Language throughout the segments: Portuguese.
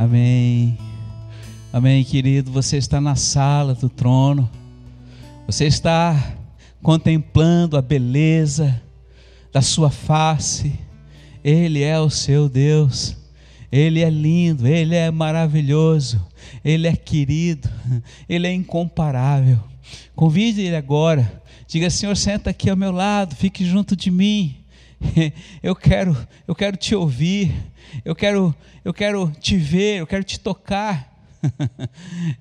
Amém. Amém, querido. Você está na sala do trono. Você está contemplando a beleza da sua face. Ele é o seu Deus. Ele é lindo, ele é maravilhoso, ele é querido, ele é incomparável. Convide ele agora. Diga: Senhor, senta aqui ao meu lado, fique junto de mim. Eu quero, eu quero te ouvir. Eu quero, eu quero te ver, eu quero te tocar.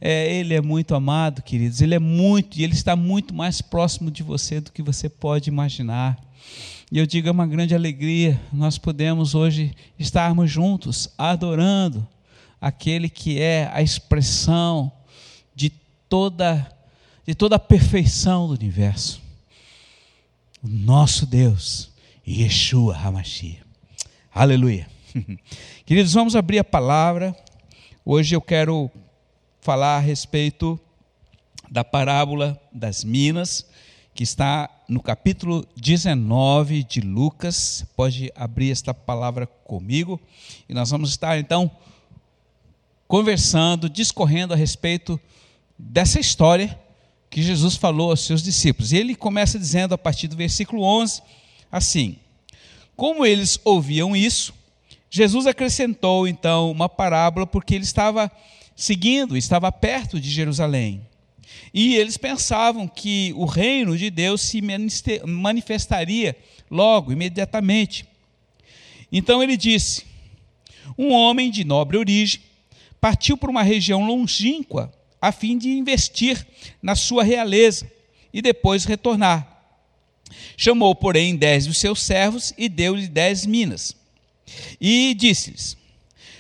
É, ele é muito amado, queridos. Ele é muito e ele está muito mais próximo de você do que você pode imaginar. E eu digo, é uma grande alegria nós podemos hoje estarmos juntos adorando aquele que é a expressão de toda de toda a perfeição do universo. O nosso Deus, Yeshua Hamashia. Aleluia. Queridos, vamos abrir a palavra. Hoje eu quero falar a respeito da parábola das minas, que está no capítulo 19 de Lucas. Pode abrir esta palavra comigo e nós vamos estar então conversando, discorrendo a respeito dessa história que Jesus falou aos seus discípulos. E ele começa dizendo a partir do versículo 11 assim: Como eles ouviam isso, Jesus acrescentou então uma parábola porque ele estava seguindo, estava perto de Jerusalém. E eles pensavam que o reino de Deus se manifestaria logo, imediatamente. Então ele disse: Um homem de nobre origem partiu para uma região longínqua a fim de investir na sua realeza e depois retornar. Chamou, porém, dez dos seus servos e deu-lhe dez minas. E disse-lhes: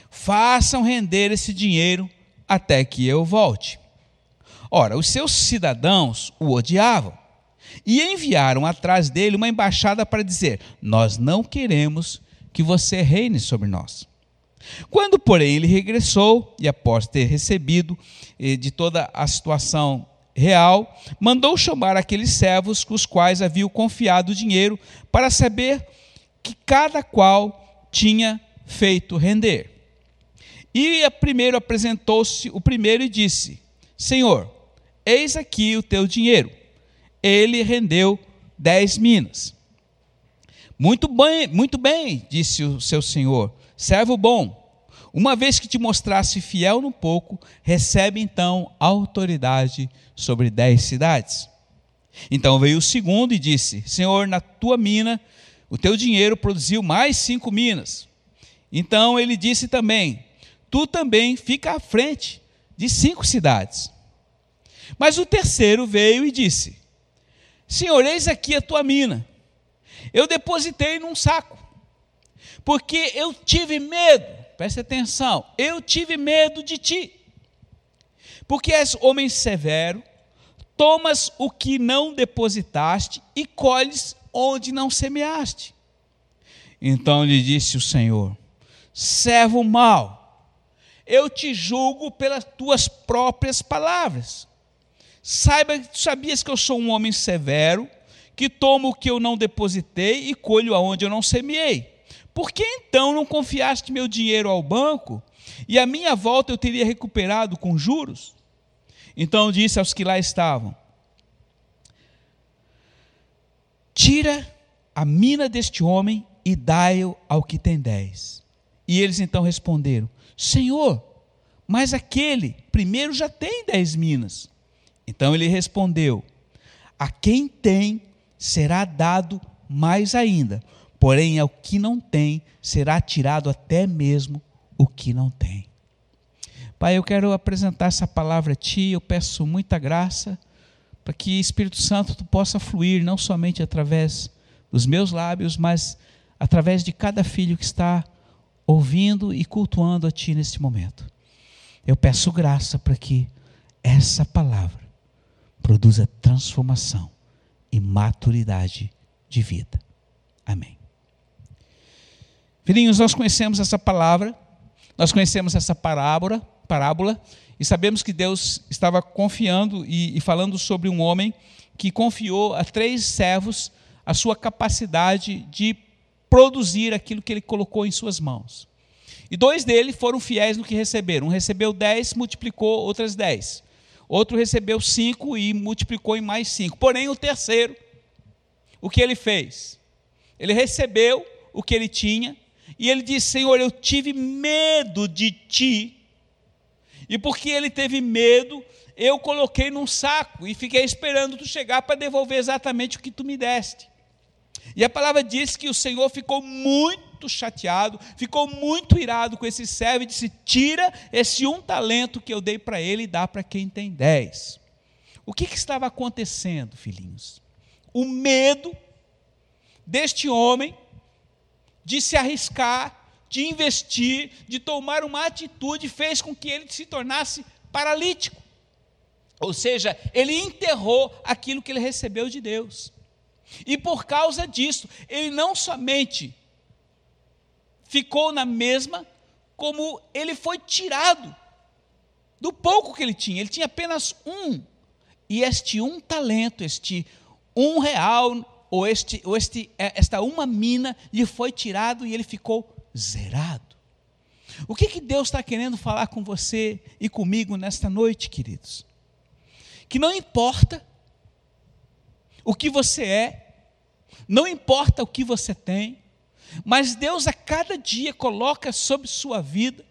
Façam render esse dinheiro até que eu volte. Ora, os seus cidadãos o odiavam e enviaram atrás dele uma embaixada para dizer: Nós não queremos que você reine sobre nós. Quando, porém, ele regressou e, após ter recebido eh, de toda a situação real, mandou chamar aqueles servos com os quais havia confiado o dinheiro para saber que cada qual tinha feito render. E primeiro apresentou-se o primeiro e disse: Senhor, eis aqui o teu dinheiro. Ele rendeu dez minas. Muito bem, muito bem, disse o seu senhor, servo bom. Uma vez que te mostrasse fiel no pouco, recebe então autoridade sobre dez cidades. Então veio o segundo e disse: Senhor, na tua mina o teu dinheiro produziu mais cinco minas. Então ele disse também: Tu também fica à frente de cinco cidades. Mas o terceiro veio e disse: Senhor, eis aqui a tua mina. Eu depositei num saco, porque eu tive medo, preste atenção, eu tive medo de ti. Porque és homem severo, tomas o que não depositaste e colhes onde não semeaste. Então lhe disse o Senhor: servo mau, eu te julgo pelas tuas próprias palavras. Saiba, sabias que eu sou um homem severo, que tomo o que eu não depositei e colho aonde eu não semeei. Por que então não confiaste meu dinheiro ao banco e a minha volta eu teria recuperado com juros? Então disse aos que lá estavam: Tira a mina deste homem e dai-o ao que tem dez. E eles então responderam: Senhor, mas aquele primeiro já tem dez minas. Então ele respondeu: A quem tem será dado mais ainda, porém ao que não tem será tirado até mesmo o que não tem. Pai, eu quero apresentar essa palavra a Ti, eu peço muita graça para que Espírito Santo tu possa fluir não somente através dos meus lábios, mas através de cada filho que está ouvindo e cultuando a ti neste momento. Eu peço graça para que essa palavra produza transformação e maturidade de vida. Amém. Filhinhos, nós conhecemos essa palavra, nós conhecemos essa parábola, parábola e sabemos que Deus estava confiando e, e falando sobre um homem que confiou a três servos a sua capacidade de produzir aquilo que ele colocou em suas mãos. E dois dele foram fiéis no que receberam. Um recebeu dez, multiplicou outras dez. Outro recebeu cinco e multiplicou em mais cinco. Porém, o terceiro, o que ele fez? Ele recebeu o que ele tinha e ele disse: Senhor, eu tive medo de ti. E porque ele teve medo, eu coloquei num saco e fiquei esperando tu chegar para devolver exatamente o que tu me deste. E a palavra diz que o Senhor ficou muito chateado, ficou muito irado com esse servo e disse: Tira esse um talento que eu dei para ele e dá para quem tem dez. O que, que estava acontecendo, filhinhos? O medo deste homem de se arriscar, de investir, de tomar uma atitude, fez com que ele se tornasse paralítico. Ou seja, ele enterrou aquilo que ele recebeu de Deus. E por causa disso, ele não somente ficou na mesma, como ele foi tirado do pouco que ele tinha. Ele tinha apenas um. E este um talento, este um real, ou, este, ou este, é, esta uma mina lhe foi tirado e ele ficou zerado. O que, que Deus está querendo falar com você e comigo nesta noite, queridos? que não importa o que você é, não importa o que você tem, mas Deus a cada dia coloca sobre sua vida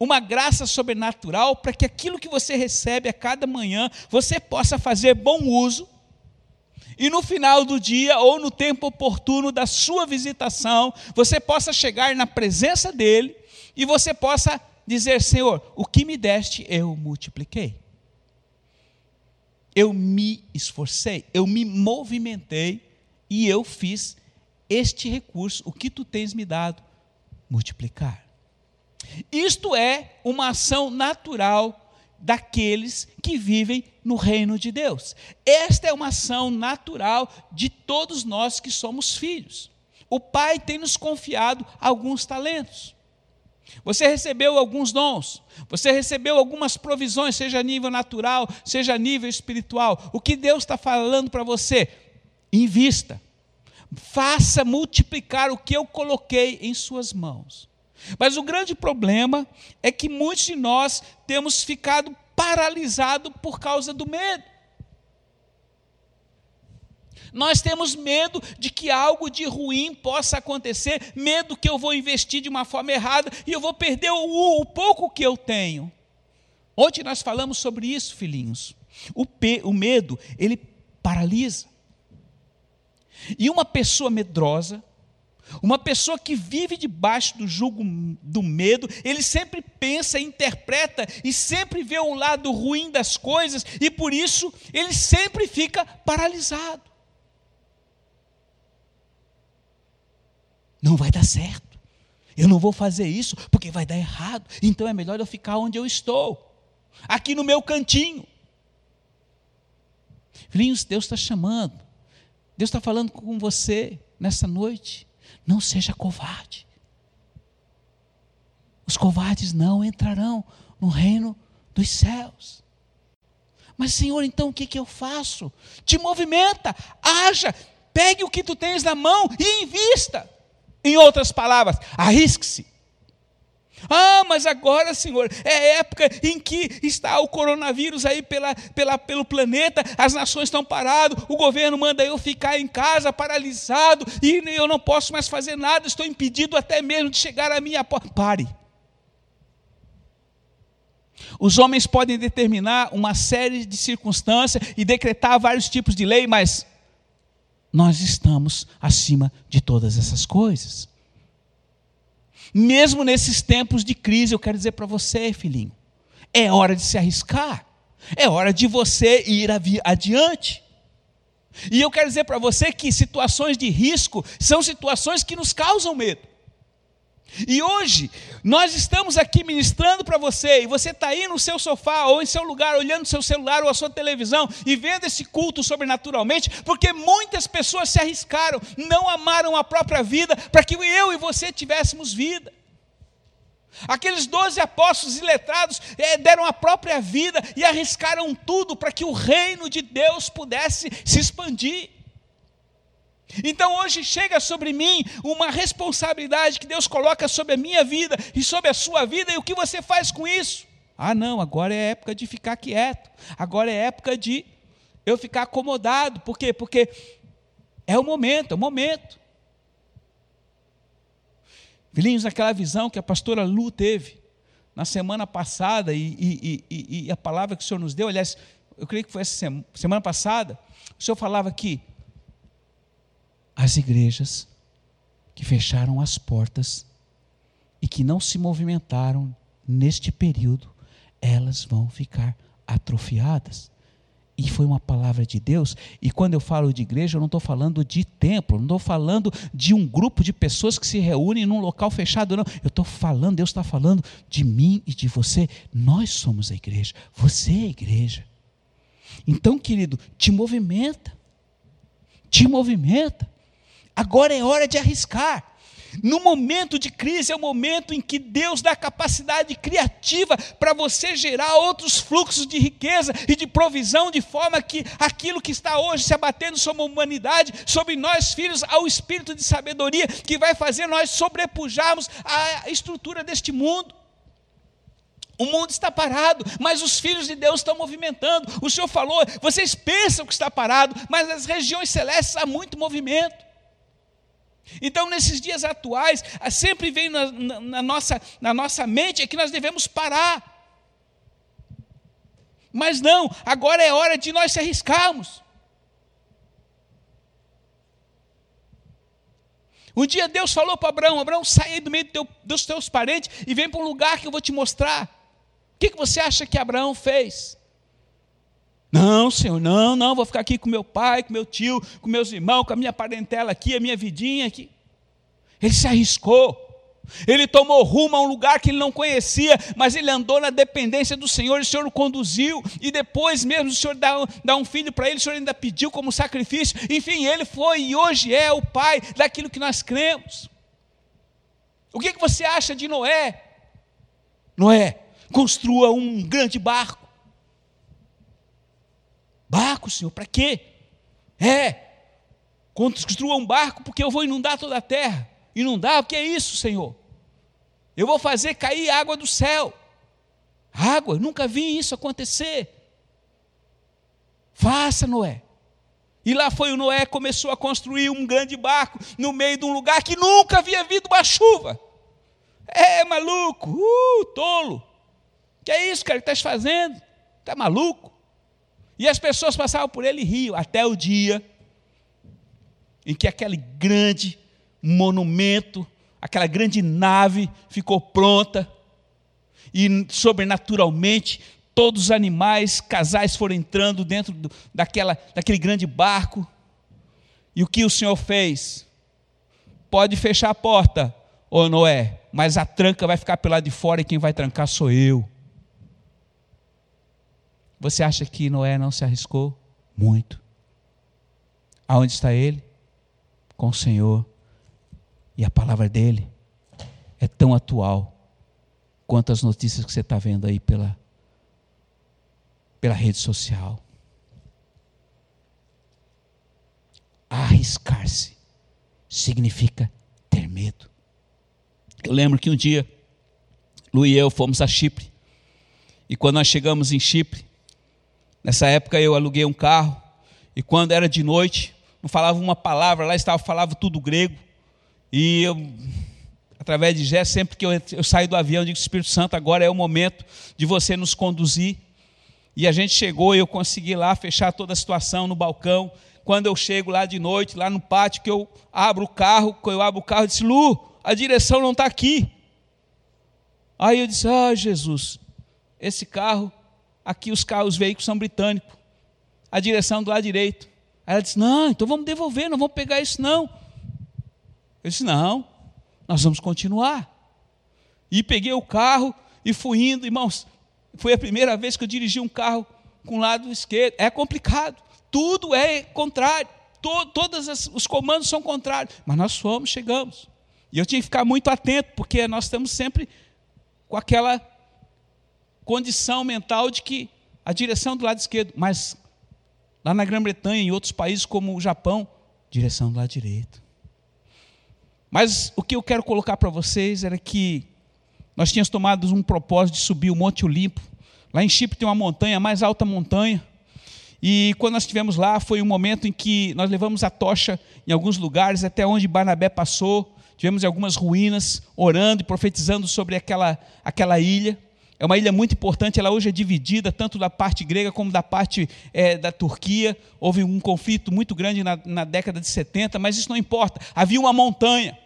uma graça sobrenatural para que aquilo que você recebe a cada manhã você possa fazer bom uso. E no final do dia ou no tempo oportuno da sua visitação, você possa chegar na presença dele e você possa dizer: Senhor, o que me deste eu multipliquei eu me esforcei, eu me movimentei e eu fiz este recurso, o que tu tens me dado, multiplicar. Isto é uma ação natural daqueles que vivem no reino de Deus. Esta é uma ação natural de todos nós que somos filhos. O Pai tem nos confiado alguns talentos. Você recebeu alguns dons, você recebeu algumas provisões, seja a nível natural, seja a nível espiritual. O que Deus está falando para você? Invista, faça multiplicar o que eu coloquei em suas mãos. Mas o grande problema é que muitos de nós temos ficado paralisados por causa do medo. Nós temos medo de que algo de ruim possa acontecer, medo que eu vou investir de uma forma errada e eu vou perder o, o pouco que eu tenho. Ontem nós falamos sobre isso, filhinhos. O, pe, o medo, ele paralisa. E uma pessoa medrosa, uma pessoa que vive debaixo do jugo do medo, ele sempre pensa, interpreta e sempre vê o lado ruim das coisas, e por isso ele sempre fica paralisado. não vai dar certo. Eu não vou fazer isso porque vai dar errado. Então é melhor eu ficar onde eu estou, aqui no meu cantinho. Filhinhos, Deus está chamando. Deus está falando com você nessa noite. Não seja covarde. Os covardes não entrarão no reino dos céus. Mas, Senhor, então o que, que eu faço? Te movimenta, haja, pegue o que tu tens na mão e invista. Em outras palavras, arrisque-se. Ah, mas agora, Senhor, é época em que está o coronavírus aí pela, pela, pelo planeta, as nações estão paradas, o governo manda eu ficar em casa paralisado e eu não posso mais fazer nada, estou impedido até mesmo de chegar à minha porta. Pare. Os homens podem determinar uma série de circunstâncias e decretar vários tipos de lei, mas nós estamos acima de todas essas coisas. Mesmo nesses tempos de crise, eu quero dizer para você, filhinho, é hora de se arriscar, é hora de você ir adiante. E eu quero dizer para você que situações de risco são situações que nos causam medo. E hoje, nós estamos aqui ministrando para você, e você está aí no seu sofá, ou em seu lugar, olhando seu celular ou a sua televisão, e vendo esse culto sobrenaturalmente, porque muitas pessoas se arriscaram, não amaram a própria vida, para que eu e você tivéssemos vida. Aqueles doze apóstolos iletrados é, deram a própria vida e arriscaram tudo para que o reino de Deus pudesse se expandir. Então hoje chega sobre mim uma responsabilidade que Deus coloca sobre a minha vida e sobre a sua vida, e o que você faz com isso? Ah, não, agora é época de ficar quieto, agora é época de eu ficar acomodado, por quê? Porque é o momento, é o momento. Filhinhos, aquela visão que a pastora Lu teve na semana passada, e, e, e, e, a palavra que o Senhor nos deu, aliás, eu creio que foi essa semana passada, o Senhor falava que as igrejas que fecharam as portas e que não se movimentaram neste período, elas vão ficar atrofiadas. E foi uma palavra de Deus. E quando eu falo de igreja, eu não estou falando de templo, não estou falando de um grupo de pessoas que se reúnem num local fechado, não. Eu estou falando, Deus está falando de mim e de você. Nós somos a igreja, você é a igreja. Então, querido, te movimenta. Te movimenta. Agora é hora de arriscar. No momento de crise é o momento em que Deus dá capacidade criativa para você gerar outros fluxos de riqueza e de provisão, de forma que aquilo que está hoje se abatendo sobre a humanidade, sobre nós filhos, ao espírito de sabedoria que vai fazer nós sobrepujarmos a estrutura deste mundo. O mundo está parado, mas os filhos de Deus estão movimentando. O Senhor falou, vocês pensam que está parado, mas nas regiões celestes há muito movimento. Então, nesses dias atuais, sempre vem na, na, na, nossa, na nossa mente é que nós devemos parar. Mas não, agora é hora de nós se arriscarmos. Um dia Deus falou para Abraão: Abraão, sai do meio do teu, dos teus parentes e vem para um lugar que eu vou te mostrar. O que, que você acha que Abraão fez? Não, Senhor, não, não, vou ficar aqui com meu pai, com meu tio, com meus irmãos, com a minha parentela aqui, a minha vidinha aqui. Ele se arriscou. Ele tomou rumo a um lugar que ele não conhecia, mas ele andou na dependência do Senhor, e o Senhor o conduziu, e depois mesmo o Senhor dá, dá um filho para ele, o Senhor ainda pediu como sacrifício, enfim, ele foi e hoje é o pai daquilo que nós cremos. O que, que você acha de Noé? Noé, construa um grande barco, Barco, Senhor, para quê? É, construa um barco porque eu vou inundar toda a terra. Inundar, o que é isso, Senhor? Eu vou fazer cair água do céu. Água, eu nunca vi isso acontecer. Faça, Noé. E lá foi o Noé, começou a construir um grande barco no meio de um lugar que nunca havia havido uma chuva. É maluco, uh, tolo. Que é isso, cara, que estás fazendo? Está maluco? E as pessoas passavam por ele e riam, até o dia em que aquele grande monumento, aquela grande nave ficou pronta, e sobrenaturalmente todos os animais, casais foram entrando dentro do, daquela, daquele grande barco. E o que o Senhor fez? Pode fechar a porta, ô Noé, mas a tranca vai ficar pelo lado de fora e quem vai trancar sou eu. Você acha que Noé não se arriscou? Muito. Aonde está ele? Com o Senhor. E a palavra dele é tão atual quanto as notícias que você está vendo aí pela, pela rede social. Arriscar-se significa ter medo. Eu lembro que um dia, Lu e eu fomos a Chipre. E quando nós chegamos em Chipre, Nessa época eu aluguei um carro e quando era de noite, não falava uma palavra, lá estava falava tudo grego. E eu, através de Jé, sempre que eu, eu saio do avião, eu digo: Espírito Santo, agora é o momento de você nos conduzir. E a gente chegou e eu consegui lá fechar toda a situação no balcão. Quando eu chego lá de noite, lá no pátio, que eu abro o carro, quando eu abro o carro, eu disse: Lu, a direção não está aqui. Aí eu disse: Ah, Jesus, esse carro aqui os carros, os veículos são britânicos. A direção do lado direito. Aí ela disse: Não, então vamos devolver, não vamos pegar isso não. Eu disse: Não, nós vamos continuar. E peguei o carro e fui indo, irmãos. Foi a primeira vez que eu dirigi um carro com o lado esquerdo. É complicado. Tudo é contrário. todos os comandos são contrários. Mas nós fomos, chegamos. E eu tinha que ficar muito atento, porque nós estamos sempre com aquela condição mental de que a direção do lado esquerdo, mas lá na Grã-Bretanha, em outros países como o Japão, direção do lado direito. Mas o que eu quero colocar para vocês era que nós tínhamos tomado um propósito de subir o Monte Olimpo. Lá em Chipre tem uma montanha, a mais alta montanha. E quando nós estivemos lá, foi um momento em que nós levamos a tocha em alguns lugares, até onde Barnabé passou. Tivemos algumas ruínas, orando e profetizando sobre aquela, aquela ilha. É uma ilha muito importante, ela hoje é dividida tanto da parte grega como da parte é, da Turquia. Houve um conflito muito grande na, na, década de 70, mas isso não importa. Havia uma montanha.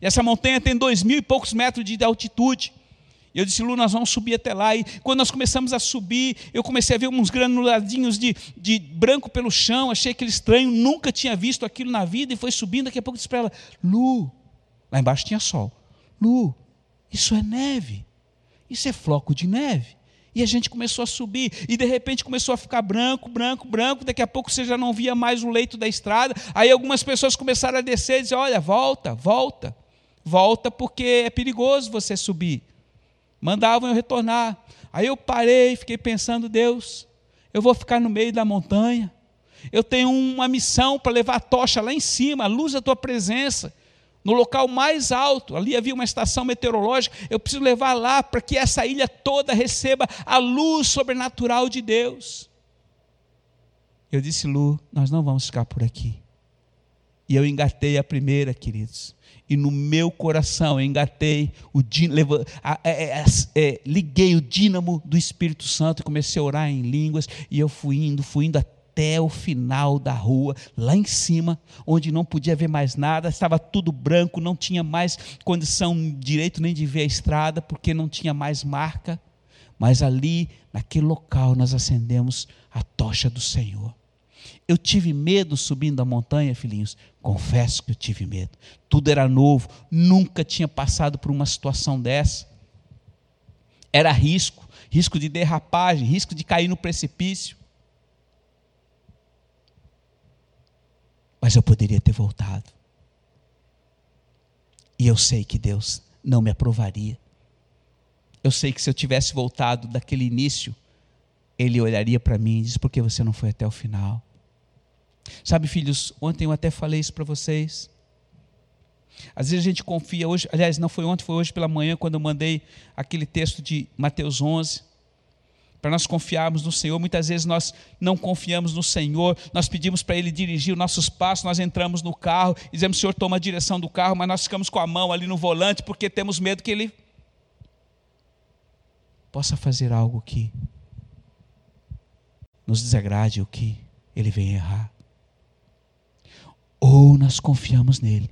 E essa montanha tem dois mil e poucos metros de altitude. E eu disse, Lu, nós vamos subir até lá. E quando nós começamos a subir, eu comecei a ver uns granuladinhos de, de branco pelo chão. Achei aquele estranho, nunca tinha visto aquilo na vida. E foi subindo. Daqui a pouco eu disse para ela, Lu, lá embaixo tinha sol. Lu, isso é neve. Isso é floco de neve. E a gente começou a subir, e de repente começou a ficar branco, branco, branco. Daqui a pouco você já não via mais o leito da estrada. Aí algumas pessoas começaram a descer e dizer: Olha, volta, volta, volta, porque é perigoso você subir. Mandavam eu retornar. Aí eu parei, fiquei pensando: Deus, eu vou ficar no meio da montanha. Eu tenho uma missão para levar a tocha lá em cima, a luz da tua presença no local mais alto, ali havia uma estação meteorológica, eu preciso levar lá para que essa ilha toda receba a luz sobrenatural de Deus. Eu disse, Lu, nós não vamos ficar por aqui. E eu engatei a primeira, queridos. E no meu coração eu engatei o é, é, é, liguei o dínamo do Espírito Santo e comecei a orar em línguas. E eu fui indo, fui indo até até o final da rua, lá em cima, onde não podia ver mais nada, estava tudo branco, não tinha mais condição direito nem de ver a estrada, porque não tinha mais marca. Mas ali, naquele local, nós acendemos a tocha do Senhor. Eu tive medo subindo a montanha, filhinhos. Confesso que eu tive medo. Tudo era novo, nunca tinha passado por uma situação dessa. Era risco, risco de derrapagem, risco de cair no precipício. Mas eu poderia ter voltado. E eu sei que Deus não me aprovaria. Eu sei que se eu tivesse voltado daquele início, Ele olharia para mim e diz: por que você não foi até o final? Sabe, filhos, ontem eu até falei isso para vocês. Às vezes a gente confia hoje, aliás, não foi ontem, foi hoje pela manhã, quando eu mandei aquele texto de Mateus 11 para nós confiarmos no Senhor. Muitas vezes nós não confiamos no Senhor, nós pedimos para Ele dirigir os nossos passos, nós entramos no carro dizemos, Senhor, toma a direção do carro, mas nós ficamos com a mão ali no volante porque temos medo que Ele possa fazer algo que nos desagrade ou que Ele venha errar. Ou nós confiamos nele,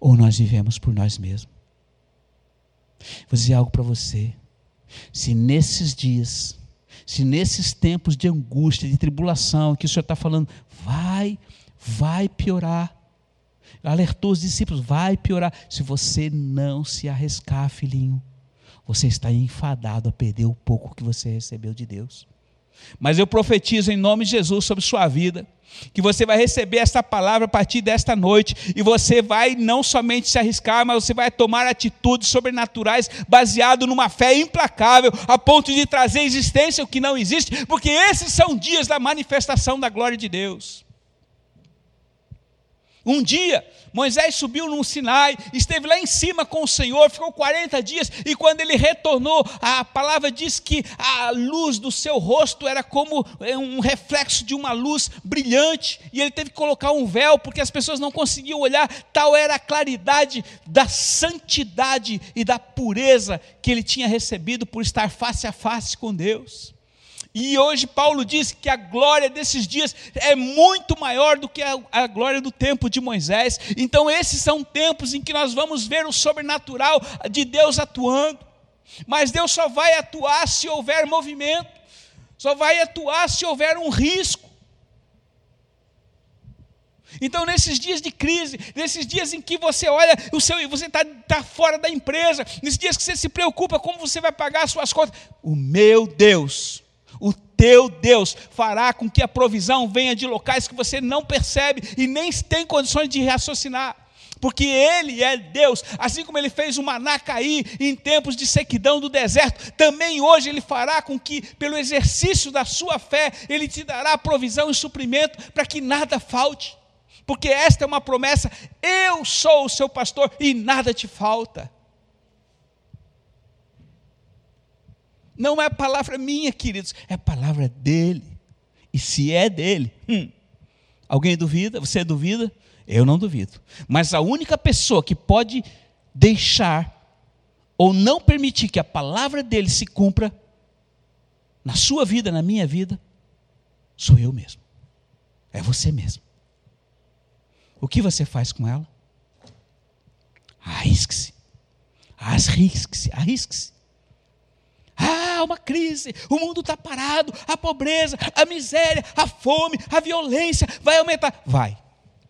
ou nós vivemos por nós mesmos. Vou dizer algo para você. Se nesses dias, se nesses tempos de angústia, de tribulação, que o Senhor está falando, vai, vai piorar. Alertou os discípulos, vai piorar. Se você não se arriscar, filhinho, você está enfadado a perder o pouco que você recebeu de Deus. Mas eu profetizo em nome de Jesus sobre sua vida, que você vai receber esta palavra a partir desta noite, e você vai não somente se arriscar, mas você vai tomar atitudes sobrenaturais baseado numa fé implacável, a ponto de trazer existência o que não existe, porque esses são dias da manifestação da glória de Deus. Um dia, Moisés subiu num Sinai, esteve lá em cima com o Senhor, ficou 40 dias, e quando ele retornou, a palavra diz que a luz do seu rosto era como é, um reflexo de uma luz brilhante, e ele teve que colocar um véu, porque as pessoas não conseguiam olhar, tal era a claridade da santidade e da pureza que ele tinha recebido por estar face a face com Deus. E hoje Paulo diz que a glória desses dias é muito maior do que a, a, glória do tempo de Moisés. Então, esses são tempos em que nós vamos ver o sobrenatural de Deus atuando. Mas Deus só vai atuar se houver movimento, só vai atuar se houver um risco. Então, nesses dias de crise, nesses dias em que você olha, o seu, você está tá fora da empresa, nesses dias que você se preocupa como você vai pagar as suas contas, o meu Deus o teu Deus fará com que a provisão venha de locais que você não percebe e nem tem condições de raciocinar. Porque Ele é Deus, assim como Ele fez o maná cair em tempos de sequidão do deserto, também hoje Ele fará com que, pelo exercício da sua fé, Ele te dará provisão e suprimento para que nada falte. Porque esta é uma promessa: eu sou o seu pastor e nada te falta. Não é palavra minha, queridos, é palavra dele. E se é dele, hum, alguém duvida? Você duvida? Eu não duvido. Mas a única pessoa que pode deixar ou não permitir que a palavra dele se cumpra na sua vida, na minha vida, sou eu mesmo. É você mesmo. O que você faz com ela? Arrisque-se. Arrisque-se. Arrisque-se. Ah, uma crise, o mundo está parado, a pobreza, a miséria, a fome, a violência vai aumentar. Vai,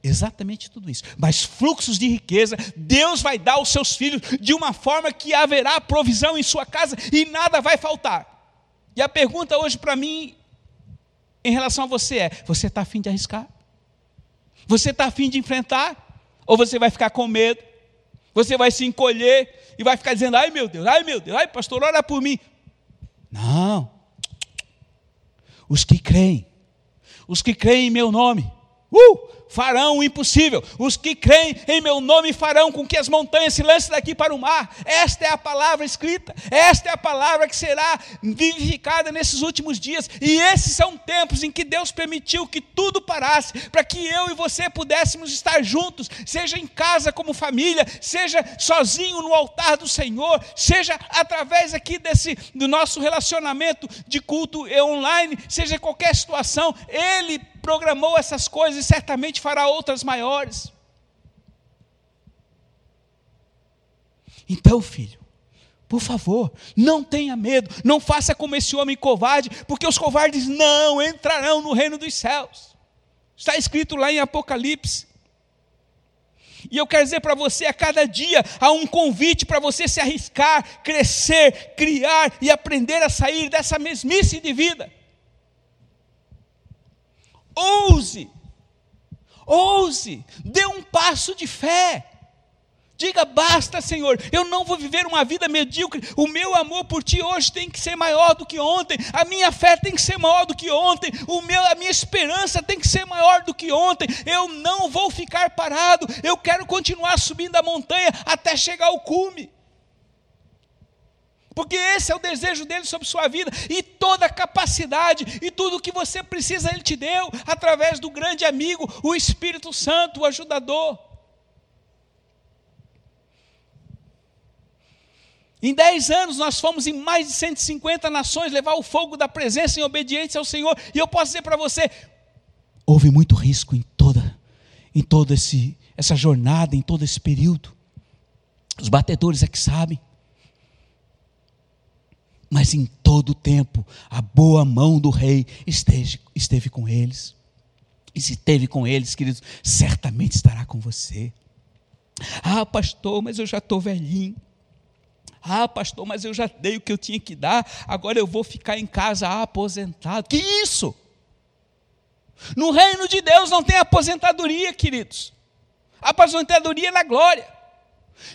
exatamente tudo isso. Mas fluxos de riqueza, Deus vai dar aos seus filhos de uma forma que haverá provisão em sua casa e nada vai faltar. E a pergunta hoje para mim, em relação a você, é: você está afim de arriscar? Você está afim de enfrentar? Ou você vai ficar com medo? Você vai se encolher e vai ficar dizendo: ai meu Deus, ai meu Deus, ai pastor, ora por mim. Não. Os que creem, os que creem em meu nome, uh, farão o impossível. Os que creem em meu nome farão com que as montanhas se lancem daqui para o mar. Esta é a palavra escrita, esta é a palavra que será vivificada nesses últimos dias. E esses são tempos em que Deus permitiu que tudo parasse, para que eu e você pudéssemos estar juntos, seja em casa como família, seja sozinho no altar do Senhor, seja através aqui desse do nosso relacionamento de culto online, seja qualquer situação, Ele programou essas coisas e certamente fará outras maiores. Então, filho, por favor, não tenha medo, não faça como esse homem covarde, porque os covardes não entrarão no reino dos céus. Está escrito lá em Apocalipse. E eu quero dizer para você, a cada dia há um convite para você se arriscar, crescer, criar e aprender a sair dessa mesmice de vida. Ouse, ouse, dê um passo de fé. Diga basta, Senhor, eu não vou viver uma vida medíocre. O meu amor por ti hoje tem que ser maior do que ontem. A minha fé tem que ser maior do que ontem. O meu, a minha esperança tem que ser maior do que ontem. Eu não vou ficar parado. Eu quero continuar subindo a montanha até chegar ao cume porque esse é o desejo dele sobre sua vida, e toda a capacidade e tudo o que você precisa ele te deu, através do grande amigo, o Espírito Santo, o ajudador. Em 10 anos nós fomos em mais de 150 nações levar o fogo da presença em obediência ao Senhor, e eu posso dizer para você, houve muito risco em toda em toda esse essa jornada, em todo esse período. Os batedores é que sabem mas em todo o tempo a boa mão do rei esteve, esteve com eles. E se esteve com eles, queridos, certamente estará com você. Ah, pastor, mas eu já estou velhinho. Ah, pastor, mas eu já dei o que eu tinha que dar, agora eu vou ficar em casa aposentado. Que isso? No reino de Deus não tem aposentadoria, queridos. A aposentadoria é na glória.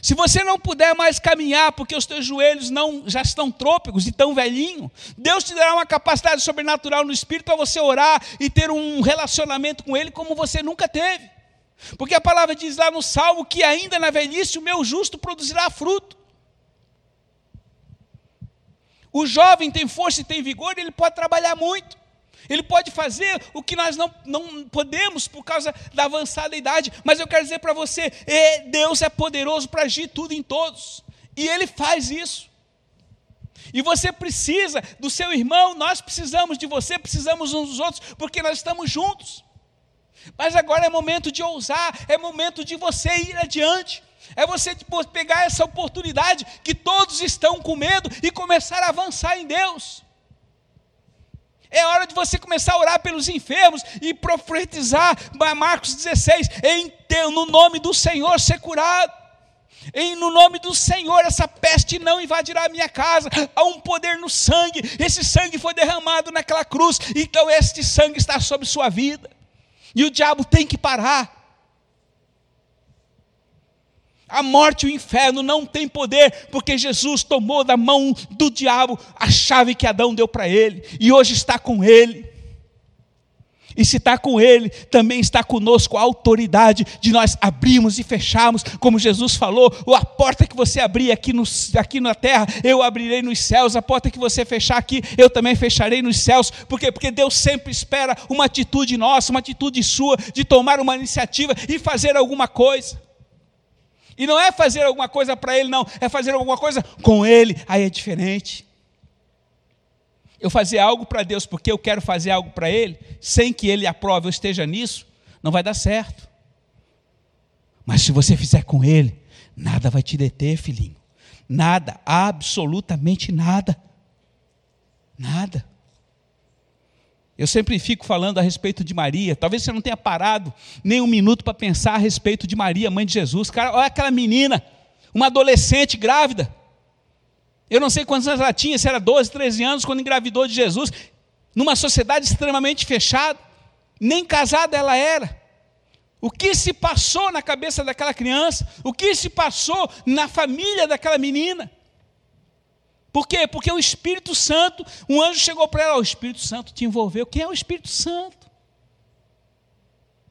Se você não puder mais caminhar porque os teus joelhos não já estão trôpegos e tão velhinho, Deus te dará uma capacidade sobrenatural no espírito para você orar e ter um relacionamento com ele como você nunca teve. Porque a palavra diz lá no Salmo que ainda na velhice o meu justo produzirá fruto. O jovem tem força e tem vigor, ele pode trabalhar muito. Ele pode fazer o que nós não, não podemos por causa da avançada idade, mas eu quero dizer para você: é, Deus é poderoso para agir tudo em todos, e Ele faz isso. E você precisa do seu irmão, nós precisamos de você, precisamos uns dos outros, porque nós estamos juntos. Mas agora é momento de ousar, é momento de você ir adiante. É você pegar essa oportunidade que todos estão com medo e começar a avançar em Deus. É hora de você começar a orar pelos enfermos e profetizar, Marcos 16, em, no nome do Senhor ser curado. Em no nome do Senhor, essa peste não invadirá a minha casa. Há um poder no sangue. Esse sangue foi derramado naquela cruz. Então, este sangue está sobre sua vida. E o diabo tem que parar. A morte e o inferno não têm poder, porque Jesus tomou da mão do diabo a chave que Adão deu para ele, e hoje está com ele. E se está com Ele, também está conosco a autoridade de nós abrirmos e fecharmos, como Jesus falou: a porta que você abrir aqui, no, aqui na terra, eu abrirei nos céus, a porta que você fechar aqui, eu também fecharei nos céus. Por quê? Porque Deus sempre espera uma atitude nossa, uma atitude sua, de tomar uma iniciativa e fazer alguma coisa. E não é fazer alguma coisa para Ele, não, é fazer alguma coisa com Ele, aí é diferente eu fazer algo para Deus porque eu quero fazer algo para Ele, sem que Ele aprove ou esteja nisso, não vai dar certo. Mas se você fizer com Ele, nada vai te deter, filhinho. Nada, absolutamente nada. Nada. Eu sempre fico falando a respeito de Maria. Talvez você não tenha parado nem um minuto para pensar a respeito de Maria, mãe de Jesus. Cara, olha aquela menina, uma adolescente grávida. Eu não sei quantos anos ela tinha, se era 12, 13 anos, quando engravidou de Jesus, numa sociedade extremamente fechada, nem casada ela era. O que se passou na cabeça daquela criança? O que se passou na família daquela menina? Por quê? Porque o Espírito Santo, um anjo chegou para ela, o Espírito Santo te envolveu. Quem é o Espírito Santo?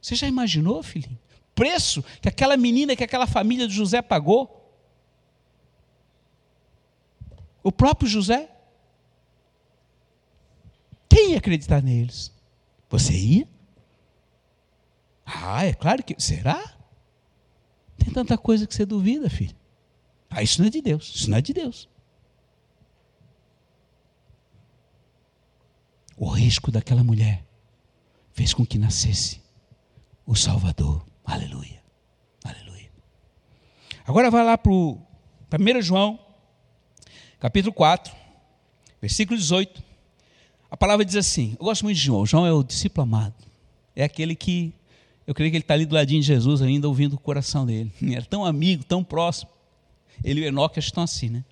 Você já imaginou, filhinho? Preço que aquela menina, que aquela família de José pagou? O próprio José? Quem ia acreditar neles? Você ia? Ah, é claro que. Será? Tem tanta coisa que você duvida, filho. Ah, isso não é de Deus. Isso não é de Deus. Risco daquela mulher fez com que nascesse o Salvador. Aleluia. Aleluia. Agora vai lá para o 1 João capítulo 4, versículo 18. A palavra diz assim: Eu gosto muito de João. João é o discípulo amado. É aquele que, eu creio que ele está ali do ladinho de Jesus, ainda ouvindo o coração dele. Era tão amigo, tão próximo. Ele e o Enoque estão assim, né?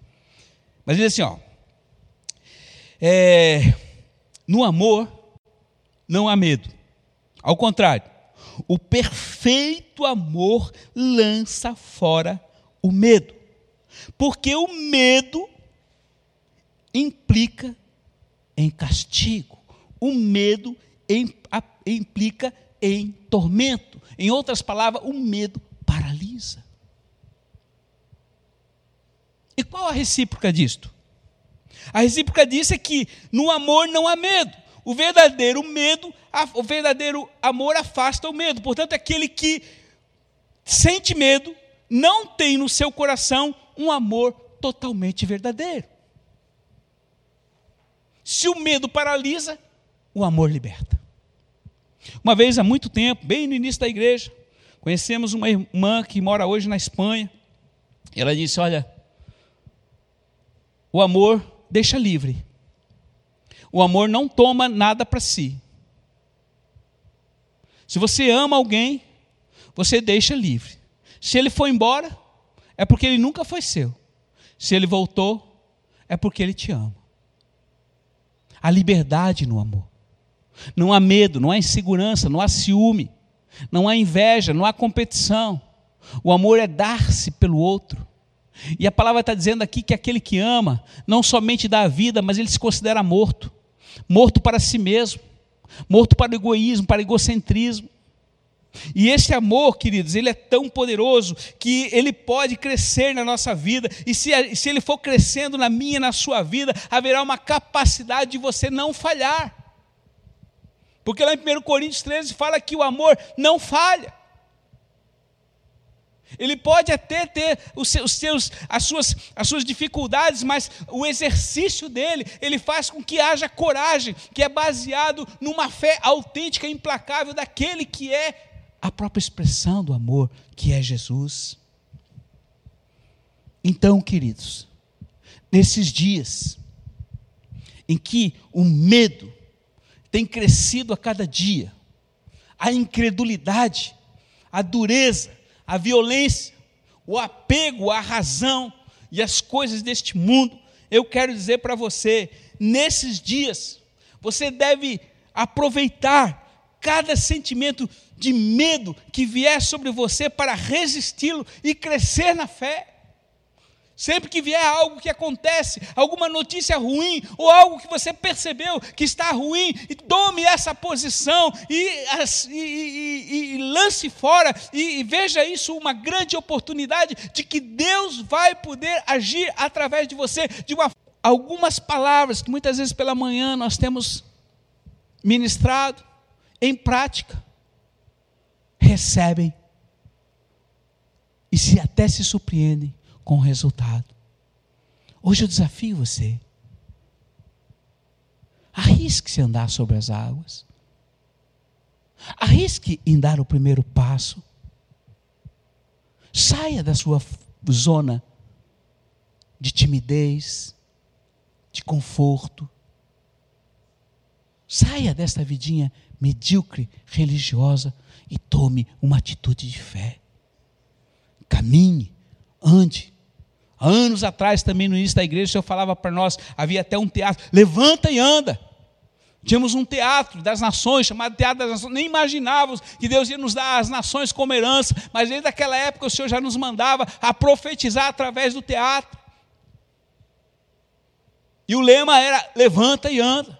Mas diz assim: ó, é, no amor não há medo. Ao contrário, o perfeito amor lança fora o medo. Porque o medo implica em castigo. O medo implica em tormento. Em outras palavras, o medo paralisa. E qual a recíproca disto? A recíproca disso é que no amor não há medo. O verdadeiro medo, o verdadeiro amor afasta o medo. Portanto, aquele que sente medo não tem no seu coração um amor totalmente verdadeiro. Se o medo paralisa, o amor liberta. Uma vez, há muito tempo, bem no início da igreja, conhecemos uma irmã que mora hoje na Espanha. Ela disse: Olha, o amor deixa livre. O amor não toma nada para si. Se você ama alguém, você deixa livre. Se ele foi embora, é porque ele nunca foi seu. Se ele voltou, é porque ele te ama. Há liberdade no amor. Não há medo, não há insegurança, não há ciúme, não há inveja, não há competição. O amor é dar-se pelo outro. E a palavra está dizendo aqui que aquele que ama não somente dá a vida, mas ele se considera morto morto para si mesmo, morto para o egoísmo, para o egocentrismo. E esse amor, queridos, ele é tão poderoso que ele pode crescer na nossa vida, e se, se ele for crescendo na minha e na sua vida, haverá uma capacidade de você não falhar. Porque lá em 1 Coríntios 13 fala que o amor não falha. Ele pode até ter os seus, as, suas, as suas dificuldades, mas o exercício dele, ele faz com que haja coragem, que é baseado numa fé autêntica e implacável daquele que é a própria expressão do amor, que é Jesus. Então, queridos, nesses dias em que o medo tem crescido a cada dia, a incredulidade, a dureza, a violência, o apego à razão e às coisas deste mundo, eu quero dizer para você, nesses dias, você deve aproveitar cada sentimento de medo que vier sobre você para resisti-lo e crescer na fé. Sempre que vier algo que acontece, alguma notícia ruim, ou algo que você percebeu que está ruim, tome essa posição e, e, e, e lance fora, e, veja isso uma grande oportunidade de que Deus vai poder agir através de você, de uma, algumas palavras que muitas vezes pela manhã nós temos ministrado em prática, recebem e se até se surpreendem com resultado. Hoje eu desafio você. Arrisque-se andar sobre as águas. Arrisque em dar o primeiro passo. Saia da sua zona de timidez, de conforto. Saia desta vidinha medíocre, religiosa e tome uma atitude de fé. Caminhe, ande, anos atrás, também no início da igreja, o Senhor falava para nós, havia até um teatro, levanta e anda. Tínhamos um teatro das nações, chamado Teatro das Nações. Nem imaginávamos que Deus ia nos dar as nações como herança, mas desde aquela época o Senhor já nos mandava a profetizar através do teatro. E o lema era: levanta e anda.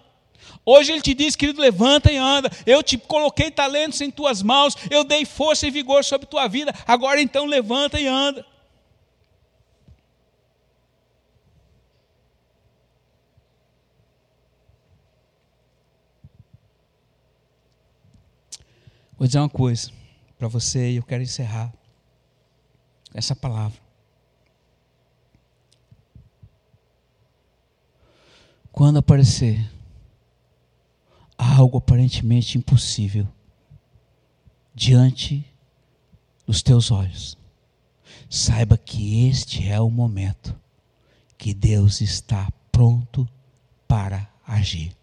Hoje ele te diz, querido, levanta e anda. Eu te coloquei talentos em tuas mãos, eu dei força e vigor sobre tua vida. Agora então levanta e anda. Vou dizer uma coisa para você e eu quero encerrar essa palavra. Quando aparecer algo aparentemente impossível diante dos teus olhos, saiba que este é o momento que Deus está pronto para agir.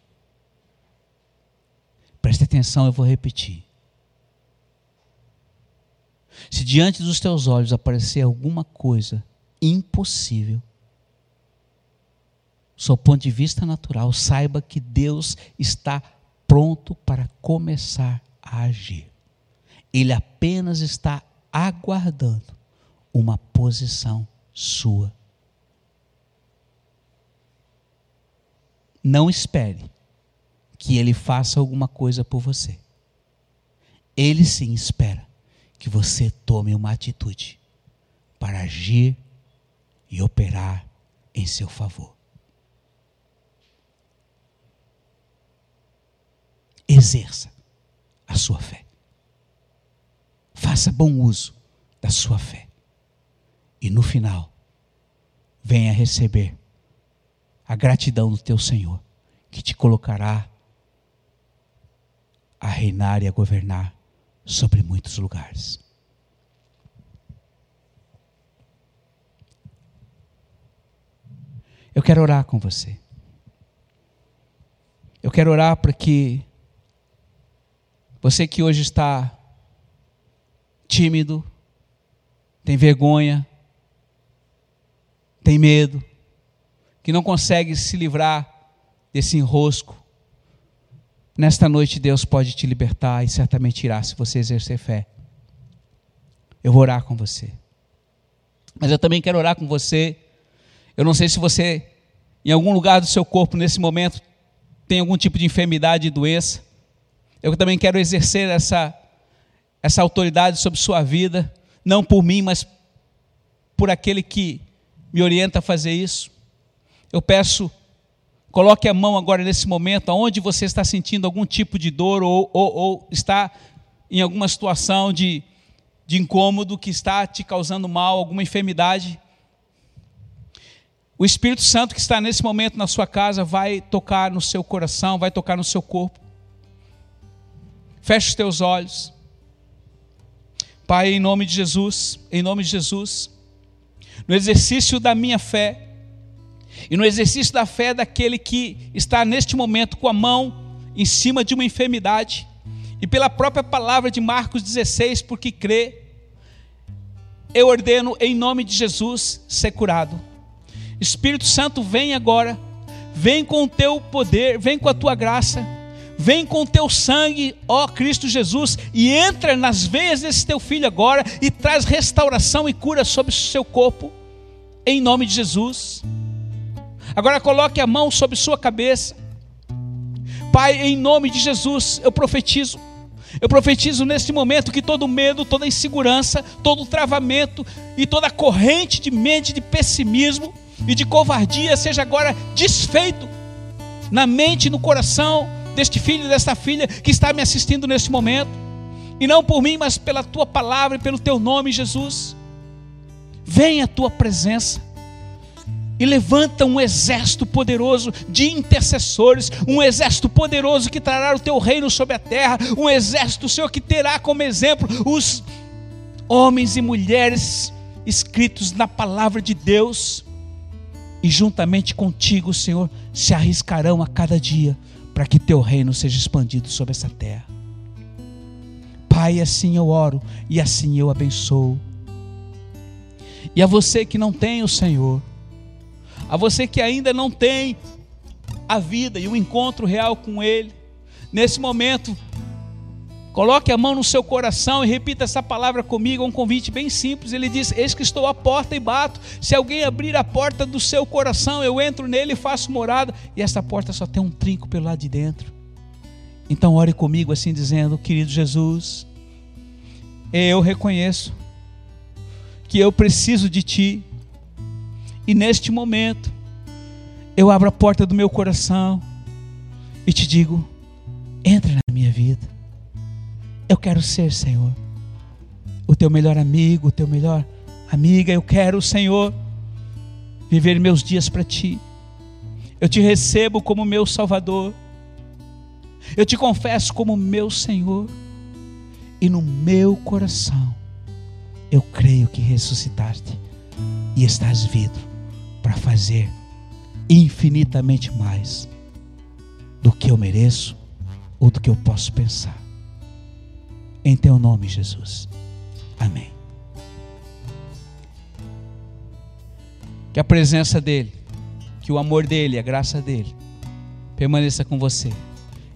Preste atenção, eu vou repetir. Se diante dos teus olhos aparecer alguma coisa impossível, do ponto de vista natural, saiba que Deus está pronto para começar a agir. Ele apenas está aguardando uma posição sua. Não espere que ele faça alguma coisa por você. Ele sim espera que você tome uma atitude para agir e operar em seu favor. Exerça a sua fé. Faça bom uso da sua fé. E no final, venha receber a gratidão do teu Senhor, que te colocará a reinar e a governar sobre muitos lugares. Eu quero orar com você. Eu quero orar para que você que hoje está tímido, tem vergonha, tem medo, que não consegue se livrar desse enrosco, Nesta noite Deus pode te libertar e certamente irá se você exercer fé. Eu vou orar com você. Mas eu também quero orar com você. Eu não sei se você, em algum lugar do seu corpo nesse momento, tem algum tipo de enfermidade e doença. Eu também quero exercer essa, essa autoridade sobre sua vida, não por mim, mas por aquele que me orienta a fazer isso. Eu peço Coloque a mão agora nesse momento, aonde você está sentindo algum tipo de dor ou, ou, ou está em alguma situação de, de incômodo que está te causando mal, alguma enfermidade. O Espírito Santo que está nesse momento na sua casa vai tocar no seu coração, vai tocar no seu corpo. Feche os teus olhos. Pai, em nome de Jesus, em nome de Jesus, no exercício da minha fé, e no exercício da fé daquele que está neste momento com a mão em cima de uma enfermidade, e pela própria palavra de Marcos 16, porque crê, eu ordeno em nome de Jesus ser curado. Espírito Santo, vem agora, vem com o teu poder, vem com a tua graça, vem com o teu sangue, ó Cristo Jesus, e entra nas veias desse teu filho agora e traz restauração e cura sobre o seu corpo em nome de Jesus. Agora coloque a mão sobre sua cabeça. Pai, em nome de Jesus, eu profetizo. Eu profetizo neste momento que todo medo, toda insegurança, todo travamento e toda corrente de mente de pessimismo e de covardia seja agora desfeito na mente e no coração deste filho e desta filha que está me assistindo neste momento. E não por mim, mas pela tua palavra e pelo teu nome, Jesus. Venha a tua presença e levanta um exército poderoso de intercessores, um exército poderoso que trará o teu reino sobre a terra, um exército, Senhor, que terá como exemplo os homens e mulheres escritos na palavra de Deus, e juntamente contigo, Senhor, se arriscarão a cada dia para que teu reino seja expandido sobre essa terra. Pai, assim eu oro e assim eu abençoo. E a você que não tem o Senhor, a você que ainda não tem a vida e o um encontro real com Ele, nesse momento, coloque a mão no seu coração e repita essa palavra comigo, é um convite bem simples. Ele diz: Eis que estou à porta e bato. Se alguém abrir a porta do seu coração, eu entro nele e faço morada. E essa porta só tem um trinco pelo lado de dentro. Então, ore comigo assim, dizendo: Querido Jesus, eu reconheço que eu preciso de Ti e neste momento, eu abro a porta do meu coração e te digo: entra na minha vida. Eu quero ser, Senhor, o teu melhor amigo, o teu melhor amiga. Eu quero, Senhor, viver meus dias para ti. Eu te recebo como meu Salvador. Eu te confesso como meu Senhor. E no meu coração, eu creio que ressuscitaste e estás vivo para fazer infinitamente mais do que eu mereço ou do que eu posso pensar. Em teu nome, Jesus. Amém. Que a presença dEle, que o amor dEle, a graça dEle, permaneça com você.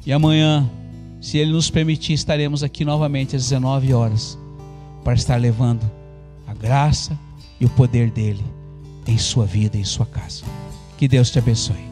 E amanhã, se Ele nos permitir, estaremos aqui novamente às 19 horas para estar levando a graça e o poder dEle em sua vida, em sua casa. Que Deus te abençoe.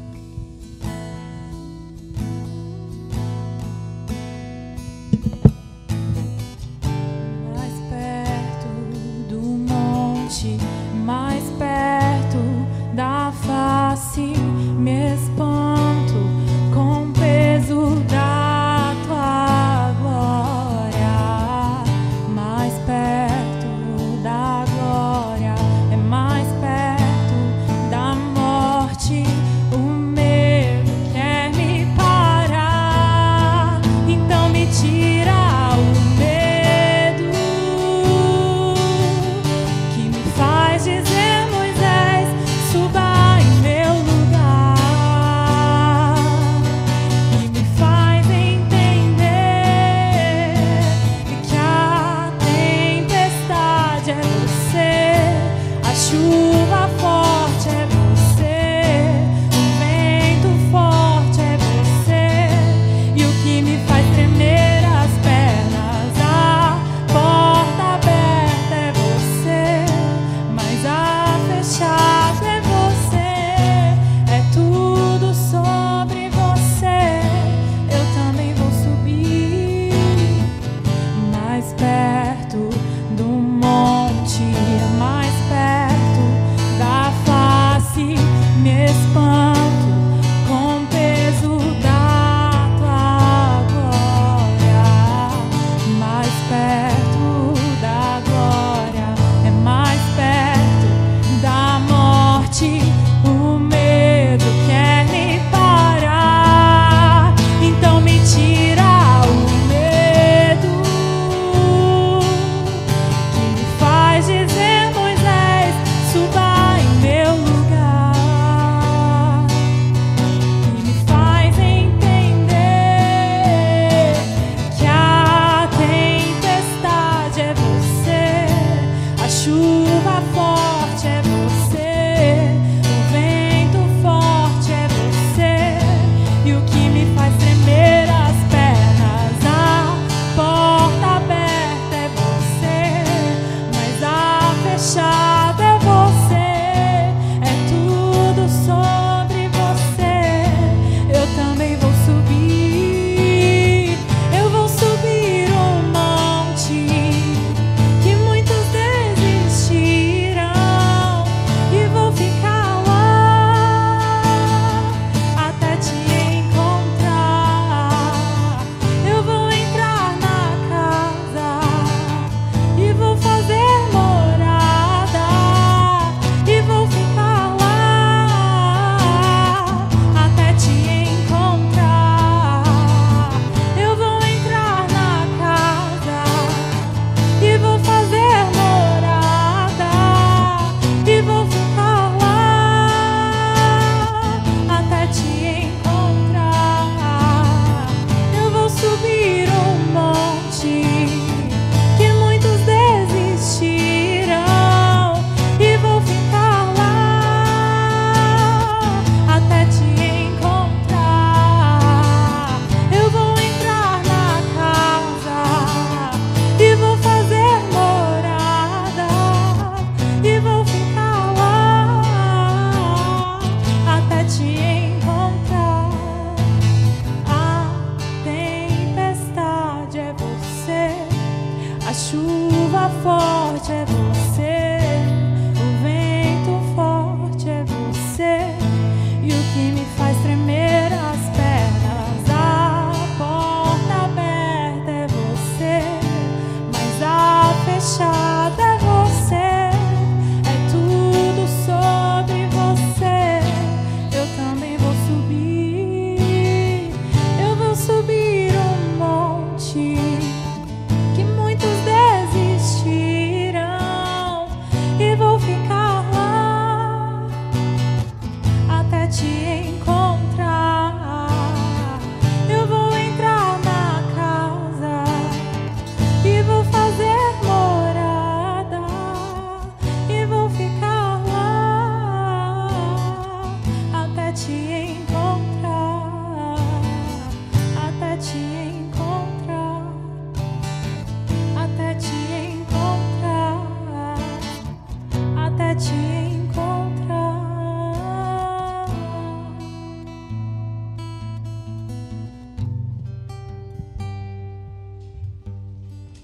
fall.